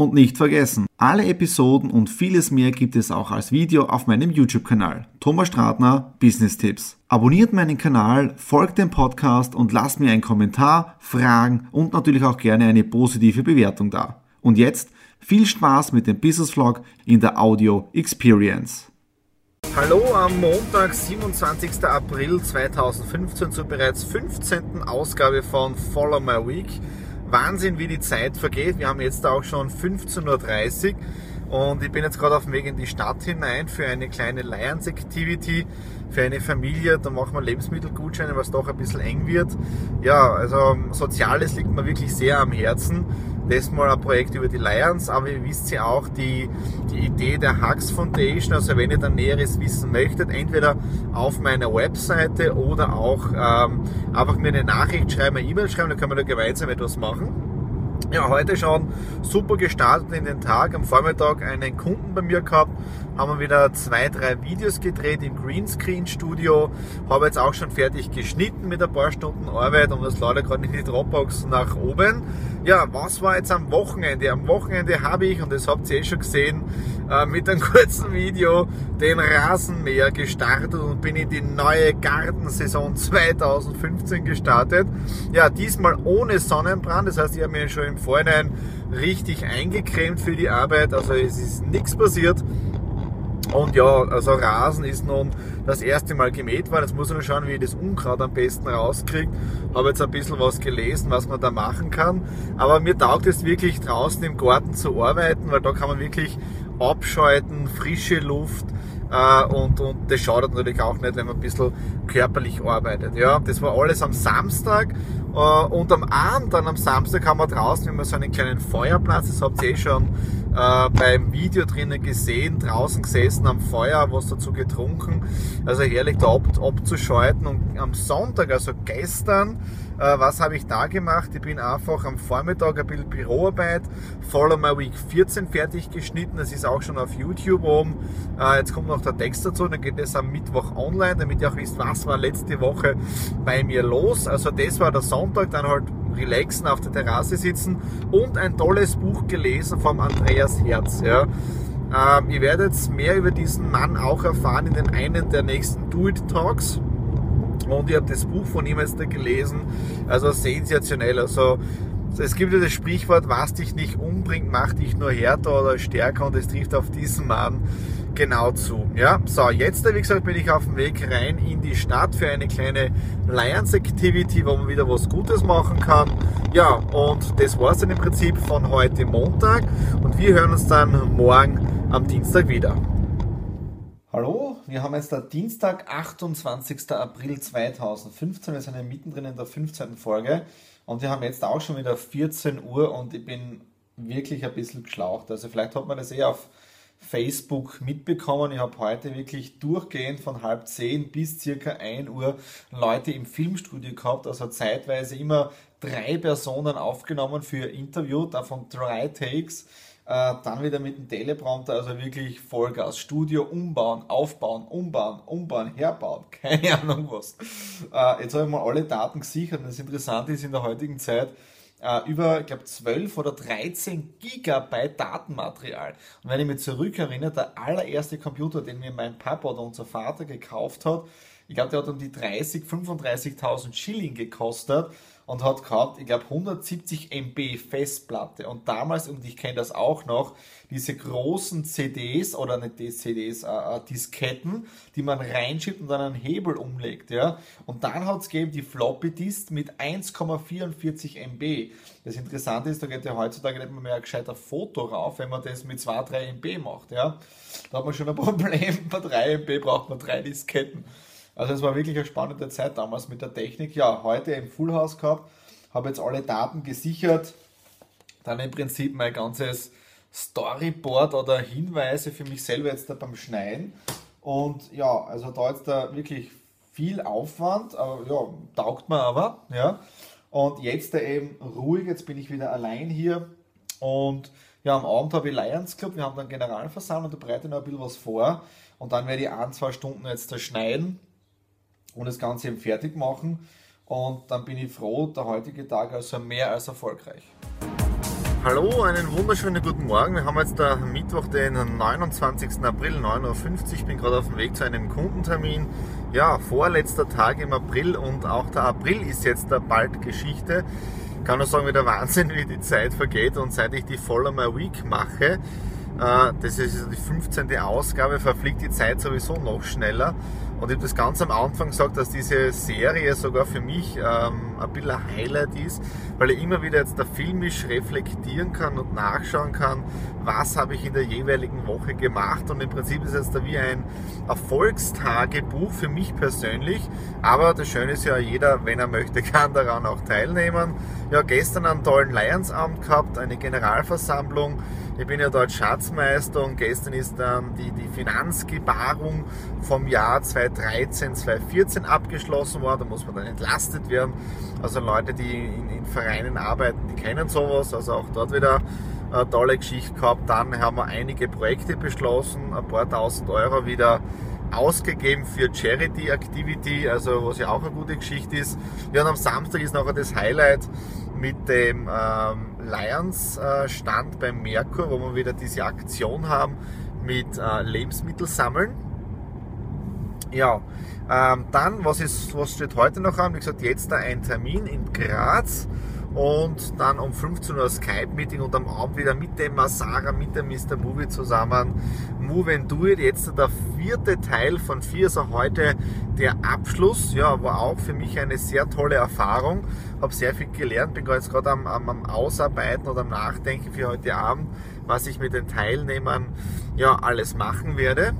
Und nicht vergessen, alle Episoden und vieles mehr gibt es auch als Video auf meinem YouTube-Kanal. Thomas Stratner, Business Tipps. Abonniert meinen Kanal, folgt dem Podcast und lasst mir einen Kommentar, Fragen und natürlich auch gerne eine positive Bewertung da. Und jetzt viel Spaß mit dem Business Vlog in der Audio Experience. Hallo am Montag, 27. April 2015 zur bereits 15. Ausgabe von Follow My Week. Wahnsinn, wie die Zeit vergeht. Wir haben jetzt auch schon 15.30 Uhr und ich bin jetzt gerade auf dem Weg in die Stadt hinein für eine kleine Lions Activity für eine Familie. Da machen wir Lebensmittelgutscheine, was doch ein bisschen eng wird. Ja, also Soziales liegt mir wirklich sehr am Herzen. Das mal ein Projekt über die Lions, aber ihr wisst ja auch die, die Idee der Hux Foundation. Also wenn ihr da Näheres wissen möchtet, entweder auf meiner Webseite oder auch ähm, einfach mir eine Nachricht schreiben, eine E-Mail schreiben, dann können wir da gemeinsam etwas machen. Ja, heute schon super gestartet in den Tag. Am Vormittag einen Kunden bei mir gehabt, haben wir wieder zwei, drei Videos gedreht im Greenscreen Studio. Habe jetzt auch schon fertig geschnitten mit ein paar Stunden Arbeit und das leider gerade in die Dropbox nach oben. Ja, was war jetzt am Wochenende? Am Wochenende habe ich, und das habt ihr eh schon gesehen, äh, mit einem kurzen Video den Rasenmäher gestartet und bin in die neue Gartensaison 2015 gestartet. Ja, diesmal ohne Sonnenbrand, das heißt, ich habe mir schon im Vorhinein richtig eingecremt für die Arbeit, also es ist nichts passiert. Und ja, also Rasen ist nun das erste Mal gemäht worden. Jetzt muss ich nur schauen, wie ich das Unkraut am besten rauskriege. Habe jetzt ein bisschen was gelesen, was man da machen kann. Aber mir taugt es wirklich draußen im Garten zu arbeiten, weil da kann man wirklich abschalten, frische Luft, äh, und, und das schadet natürlich auch nicht, wenn man ein bisschen körperlich arbeitet. Ja, das war alles am Samstag äh, und am Abend, dann am Samstag haben wir draußen immer so einen kleinen Feuerplatz, das habt ihr eh schon äh, beim Video drinnen gesehen, draußen gesessen am Feuer, was dazu getrunken, also herrlich da ab, abzuschalten. Und am Sonntag, also gestern, äh, was habe ich da gemacht? Ich bin einfach am Vormittag ein bisschen Büroarbeit, Follow My Week 14 fertig geschnitten, das ist auch schon auf YouTube oben, äh, jetzt kommt noch der Text dazu, dann geht es am Mittwoch online, damit ihr auch wisst, was war letzte Woche bei mir los, also das war der Sonntag, dann halt relaxen, auf der Terrasse sitzen und ein tolles Buch gelesen vom Andreas Herz. Ja. Ähm, ihr werdet mehr über diesen Mann auch erfahren in den einen der nächsten Do It Talks. Und ich habe das Buch von ihm jetzt gelesen, also sensationell. Also es gibt ja das Sprichwort, was dich nicht umbringt, macht dich nur härter oder stärker und es trifft auf diesen Mann genau zu. Ja, so, jetzt, wie gesagt, bin ich auf dem Weg rein in die Stadt für eine kleine Lions Activity, wo man wieder was Gutes machen kann. Ja, und das war es dann im Prinzip von heute Montag und wir hören uns dann morgen am Dienstag wieder. Hallo, wir haben jetzt der Dienstag, 28. April 2015. Wir sind ja mittendrin in der 15. Folge und wir haben jetzt auch schon wieder 14 Uhr und ich bin wirklich ein bisschen geschlaucht. Also vielleicht hat man das eh auf Facebook mitbekommen. Ich habe heute wirklich durchgehend von halb zehn bis circa ein Uhr Leute im Filmstudio gehabt, also zeitweise immer drei Personen aufgenommen für Interview, davon drei Takes. Äh, dann wieder mit dem Teleprompter, also wirklich Vollgas. Studio umbauen, aufbauen, umbauen, umbauen, herbauen, keine Ahnung was. Äh, jetzt habe ich mal alle Daten gesichert das Interessante ist in der heutigen Zeit, äh, über, ich glaube, 12 oder 13 Gigabyte Datenmaterial. Und wenn ich mich zurückerinnere, der allererste Computer, den mir mein Papa oder unser Vater gekauft hat, ich glaube, der hat um die 30, 35.000 Schilling gekostet und hat gehabt, ich glaube, 170 MB Festplatte. Und damals, und ich kenne das auch noch, diese großen CDs oder nicht die CDs, äh, äh, Disketten, die man reinschiebt und dann einen Hebel umlegt. Ja? Und dann hat es gegeben die Floppy Disk mit 1,44 MB. Das Interessante ist, da geht ja heutzutage nicht mehr ein gescheiter Foto rauf, wenn man das mit 2, 3 MB macht. Ja? Da hat man schon ein Problem, bei 3 MB braucht man drei Disketten. Also es war wirklich eine spannende Zeit damals mit der Technik. Ja, heute im Full House gehabt, habe jetzt alle Daten gesichert, dann im Prinzip mein ganzes Storyboard oder Hinweise für mich selber jetzt da beim Schneiden. Und ja, also da jetzt da wirklich viel Aufwand, aber ja, taugt mir aber, ja. Und jetzt da eben ruhig, jetzt bin ich wieder allein hier und ja, am Abend habe ich Lions Club, wir haben dann Generalversammlung, da bereite ich noch ein bisschen was vor und dann werde ich ein, zwei Stunden jetzt da schneiden und das Ganze eben fertig machen und dann bin ich froh, der heutige Tag also mehr als erfolgreich. Hallo, einen wunderschönen guten Morgen. Wir haben jetzt da Mittwoch, den 29. April, 9.50 Uhr. Ich bin gerade auf dem Weg zu einem Kundentermin. Ja, vorletzter Tag im April und auch der April ist jetzt da bald Geschichte. Ich kann nur sagen, wie der Wahnsinn, wie die Zeit vergeht und seit ich die Follow My Week mache, äh, das ist die 15. Ausgabe, verfliegt die Zeit sowieso noch schneller. Und ich habe das ganz am Anfang gesagt, dass diese Serie sogar für mich ähm, ein bisschen ein Highlight ist, weil ich immer wieder jetzt da filmisch reflektieren kann und nachschauen kann, was habe ich in der jeweiligen Woche gemacht. Und im Prinzip ist es da wie ein Erfolgstagebuch für mich persönlich. Aber das Schöne ist ja, jeder, wenn er möchte, kann daran auch teilnehmen. Ja, gestern einen tollen Lionsabend gehabt, eine Generalversammlung. Ich bin ja dort Schatzmeister und gestern ist dann die, die Finanzgebarung vom Jahr 2013, 2014 abgeschlossen worden. Da muss man dann entlastet werden. Also Leute, die in, in Vereinen arbeiten, die kennen sowas. Also auch dort wieder eine tolle Geschichte gehabt. Dann haben wir einige Projekte beschlossen, ein paar tausend Euro wieder ausgegeben für Charity Activity, also was ja auch eine gute Geschichte ist. Ja, und am Samstag ist nachher das Highlight mit dem ähm, Lions äh, Stand beim Merkur, wo wir wieder diese Aktion haben mit äh, Lebensmittel sammeln. Ja, ähm, dann, was, ist, was steht heute noch an? Wie gesagt, jetzt da ein Termin in Graz und dann um 15 Uhr Skype-Meeting und am Abend wieder mit dem Masara, mit dem Mr. Movie zusammen. Move and Do It, jetzt der vierte Teil von vier, auch heute der Abschluss. Ja, war auch für mich eine sehr tolle Erfahrung. Habe sehr viel gelernt, bin jetzt gerade am, am, am, Ausarbeiten oder am Nachdenken für heute Abend, was ich mit den Teilnehmern ja alles machen werde.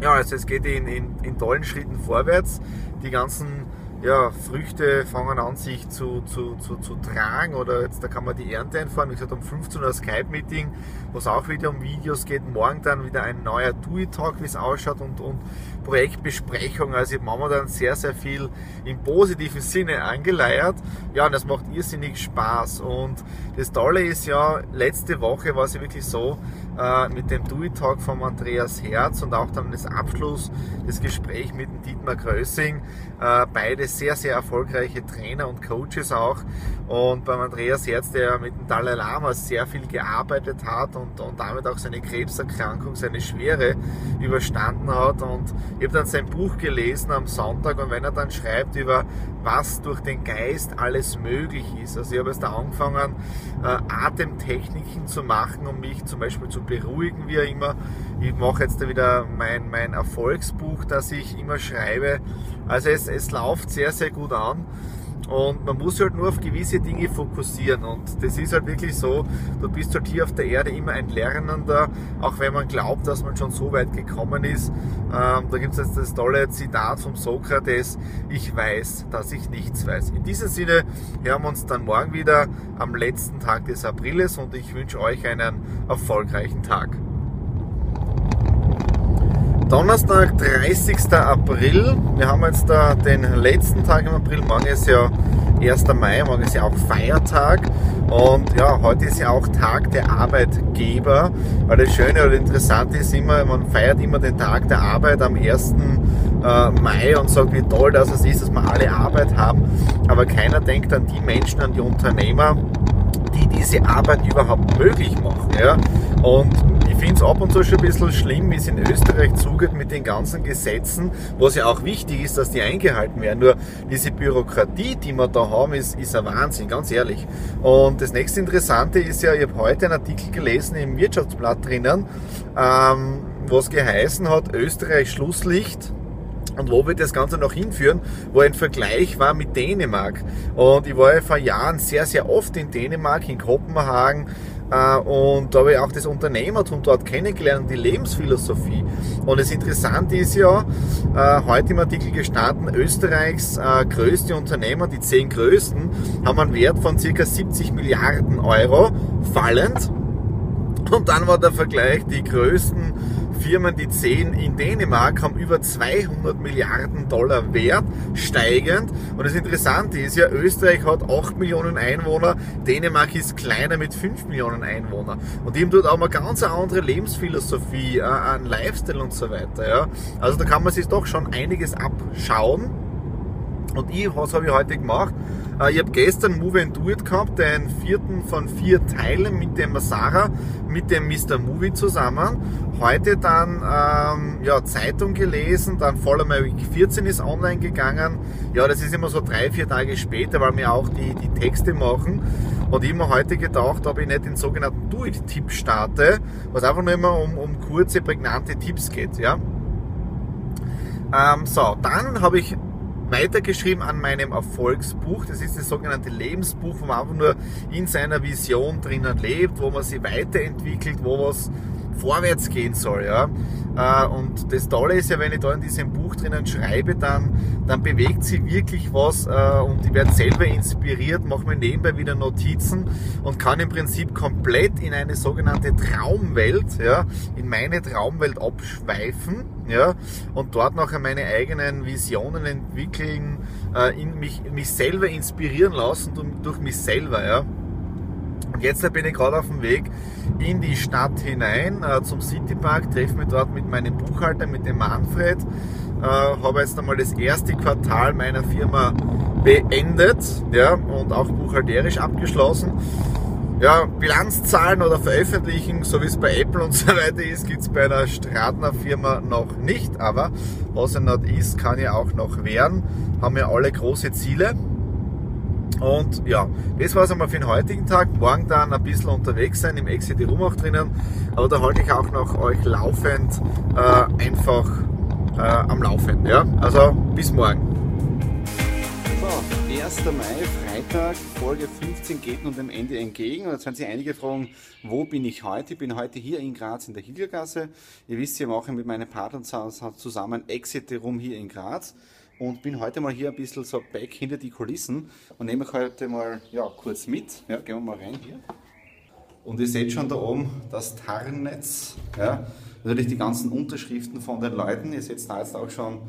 Ja, also es geht in, in, in tollen Schritten vorwärts. Die ganzen ja, Früchte fangen an sich zu, zu, zu, zu tragen oder jetzt da kann man die Ernte einfahren. Wie gesagt, um 15 Uhr Skype-Meeting, wo es auch wieder um Videos geht. Morgen dann wieder ein neuer Do-It-Talk, wie es ausschaut und, und Projektbesprechung. Also ich habe dann sehr, sehr viel im positiven Sinne angeleiert. Ja, und das macht irrsinnig Spaß. Und das Tolle ist ja, letzte Woche war es ja wirklich so, äh, mit dem Do-It-Talk von Andreas Herz und auch dann das Abschluss, das Gespräch mit dem Dietmar Grössing, äh, beide sehr, sehr erfolgreiche Trainer und Coaches auch. Und beim Andreas Herz, der mit dem Dalai Lama sehr viel gearbeitet hat und, und damit auch seine Krebserkrankung, seine Schwere überstanden hat. Und ich habe dann sein Buch gelesen am Sonntag und wenn er dann schreibt über was durch den Geist alles möglich ist. Also ich habe jetzt da angefangen, äh, Atemtechniken zu machen, um mich zum Beispiel zu beruhigen, wie immer. Ich mache jetzt wieder mein, mein Erfolgsbuch, das ich immer schreibe. Also es, es läuft sehr, sehr gut an. Und man muss halt nur auf gewisse Dinge fokussieren. Und das ist halt wirklich so, du bist halt hier auf der Erde immer ein Lernender, auch wenn man glaubt, dass man schon so weit gekommen ist. Ähm, da gibt es jetzt das tolle Zitat vom Sokrates, ich weiß, dass ich nichts weiß. In diesem Sinne hören wir uns dann morgen wieder am letzten Tag des Apriles und ich wünsche euch einen erfolgreichen Tag. Donnerstag, 30. April. Wir haben jetzt da den letzten Tag im April. Morgen ist ja 1. Mai, morgen ist ja auch Feiertag. Und ja, heute ist ja auch Tag der Arbeitgeber. Weil das Schöne oder Interessante ist immer, man feiert immer den Tag der Arbeit am 1. Äh, Mai und sagt, wie toll das ist, dass wir alle Arbeit haben. Aber keiner denkt an die Menschen, an die Unternehmer, die diese Arbeit überhaupt möglich machen. Ja? Und finde es ab und zu schon ein bisschen schlimm, wie es in Österreich zugeht mit den ganzen Gesetzen, was ja auch wichtig ist, dass die eingehalten werden. Nur diese Bürokratie, die wir da haben, ist, ist ein Wahnsinn, ganz ehrlich. Und das nächste Interessante ist ja, ich habe heute einen Artikel gelesen im Wirtschaftsblatt drinnen, ähm, was geheißen hat, Österreich Schlusslicht und wo wird das Ganze noch hinführen, wo ein Vergleich war mit Dänemark. Und ich war ja vor Jahren sehr, sehr oft in Dänemark, in Kopenhagen, und da habe ich auch das Unternehmertum dort kennengelernt, die Lebensphilosophie. Und das Interessante ist ja, äh, heute im Artikel gestanden, Österreichs äh, größte Unternehmer, die zehn größten, haben einen Wert von circa 70 Milliarden Euro, fallend. Und dann war der Vergleich, die größten Firmen, die 10 in Dänemark, haben über 200 Milliarden Dollar Wert, steigend. Und das Interessante ist ja, Österreich hat 8 Millionen Einwohner, Dänemark ist kleiner mit 5 Millionen Einwohnern. Und die haben dort auch mal ganz eine andere Lebensphilosophie, äh, einen Lifestyle und so weiter. Ja. Also da kann man sich doch schon einiges abschauen. Und ich, was habe ich heute gemacht? Äh, ich habe gestern Move and Do It gehabt, den vierten von vier Teilen mit dem Sarah, mit dem Mr. Movie zusammen. Heute dann ähm, ja, Zeitung gelesen, dann Follow My Week 14 ist online gegangen. Ja, das ist immer so drei, vier Tage später, weil wir auch die, die Texte machen. Und mir heute gedacht, ob ich nicht den sogenannten Do-It-Tipp starte, was einfach nur immer um, um kurze, prägnante Tipps geht. Ja? Ähm, so, dann habe ich weitergeschrieben an meinem Erfolgsbuch. Das ist das sogenannte Lebensbuch, wo man einfach nur in seiner Vision drinnen lebt, wo man sich weiterentwickelt, wo was vorwärts gehen soll. Ja? Äh, und das Tolle ist ja, wenn ich da in diesem Buch drinnen schreibe, dann, dann bewegt sich wirklich was äh, und ich werde selber inspiriert, mache mir nebenbei wieder Notizen und kann im Prinzip komplett in eine sogenannte Traumwelt, ja, in meine Traumwelt abschweifen ja, und dort nachher meine eigenen Visionen entwickeln, äh, in mich, mich selber inspirieren lassen durch mich selber. Ja. Jetzt bin ich gerade auf dem Weg in die Stadt hinein äh, zum Citypark, treffe mich dort mit meinem Buchhalter, mit dem Manfred. Äh, habe jetzt einmal das erste Quartal meiner Firma beendet ja, und auch buchhalterisch abgeschlossen. Ja, Bilanzzahlen oder veröffentlichen, so wie es bei Apple und so weiter ist, gibt es bei der Stratner Firma noch nicht. Aber was er nicht ist, kann ja auch noch werden. Haben ja alle große Ziele. Und ja, das war es einmal für den heutigen Tag. Morgen dann ein bisschen unterwegs sein, im Exit Room auch drinnen. Aber da halte ich auch noch euch laufend äh, einfach äh, am Laufen. Ja? Also bis morgen. So, 1. Mai, Freitag, Folge 15 geht nun dem Ende entgegen. Und jetzt werden sich einige fragen, wo bin ich heute? Ich bin heute hier in Graz in der Hilgergasse. Ihr wisst, wir machen mit meinen Partnern zusammen Exit Room hier in Graz und bin heute mal hier ein bisschen so back hinter die Kulissen und nehme euch heute mal ja, kurz mit. Ja, gehen wir mal rein hier. Und ihr seht schon da oben das Tarnnetz. Ja, natürlich die ganzen Unterschriften von den Leuten. Ihr seht da jetzt auch schon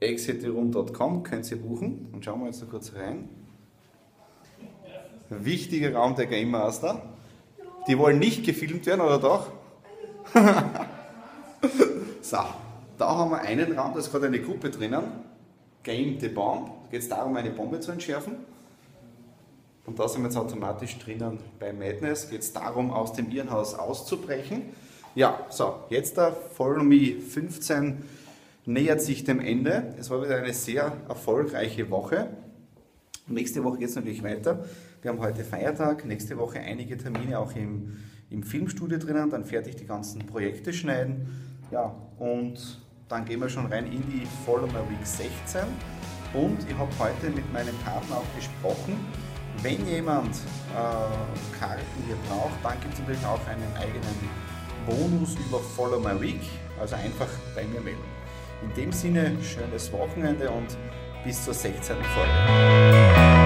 exiterum.com, könnt ihr buchen. Und schauen wir jetzt noch kurz rein. Wichtiger Raum der Game Master. Die wollen nicht gefilmt werden, oder doch? so, da haben wir einen Raum, da ist gerade eine Gruppe drinnen. Game the Bomb. Da geht es darum, eine Bombe zu entschärfen. Und da sind wir jetzt automatisch drinnen bei Madness. Geht es darum, aus dem Irrenhaus auszubrechen. Ja, so, jetzt der Follow Me 15 nähert sich dem Ende. Es war wieder eine sehr erfolgreiche Woche. Nächste Woche geht es natürlich weiter. Wir haben heute Feiertag, nächste Woche einige Termine auch im, im Filmstudio drinnen, dann fertig die ganzen Projekte schneiden. Ja, und dann gehen wir schon rein in die Follow My Week 16. Und ich habe heute mit meinem Partner auch gesprochen, wenn jemand äh, Karten hier braucht, dann gibt es natürlich auch einen eigenen Bonus über Follow My Week. Also einfach bei mir melden. In dem Sinne, schönes Wochenende und bis zur 16. Folge.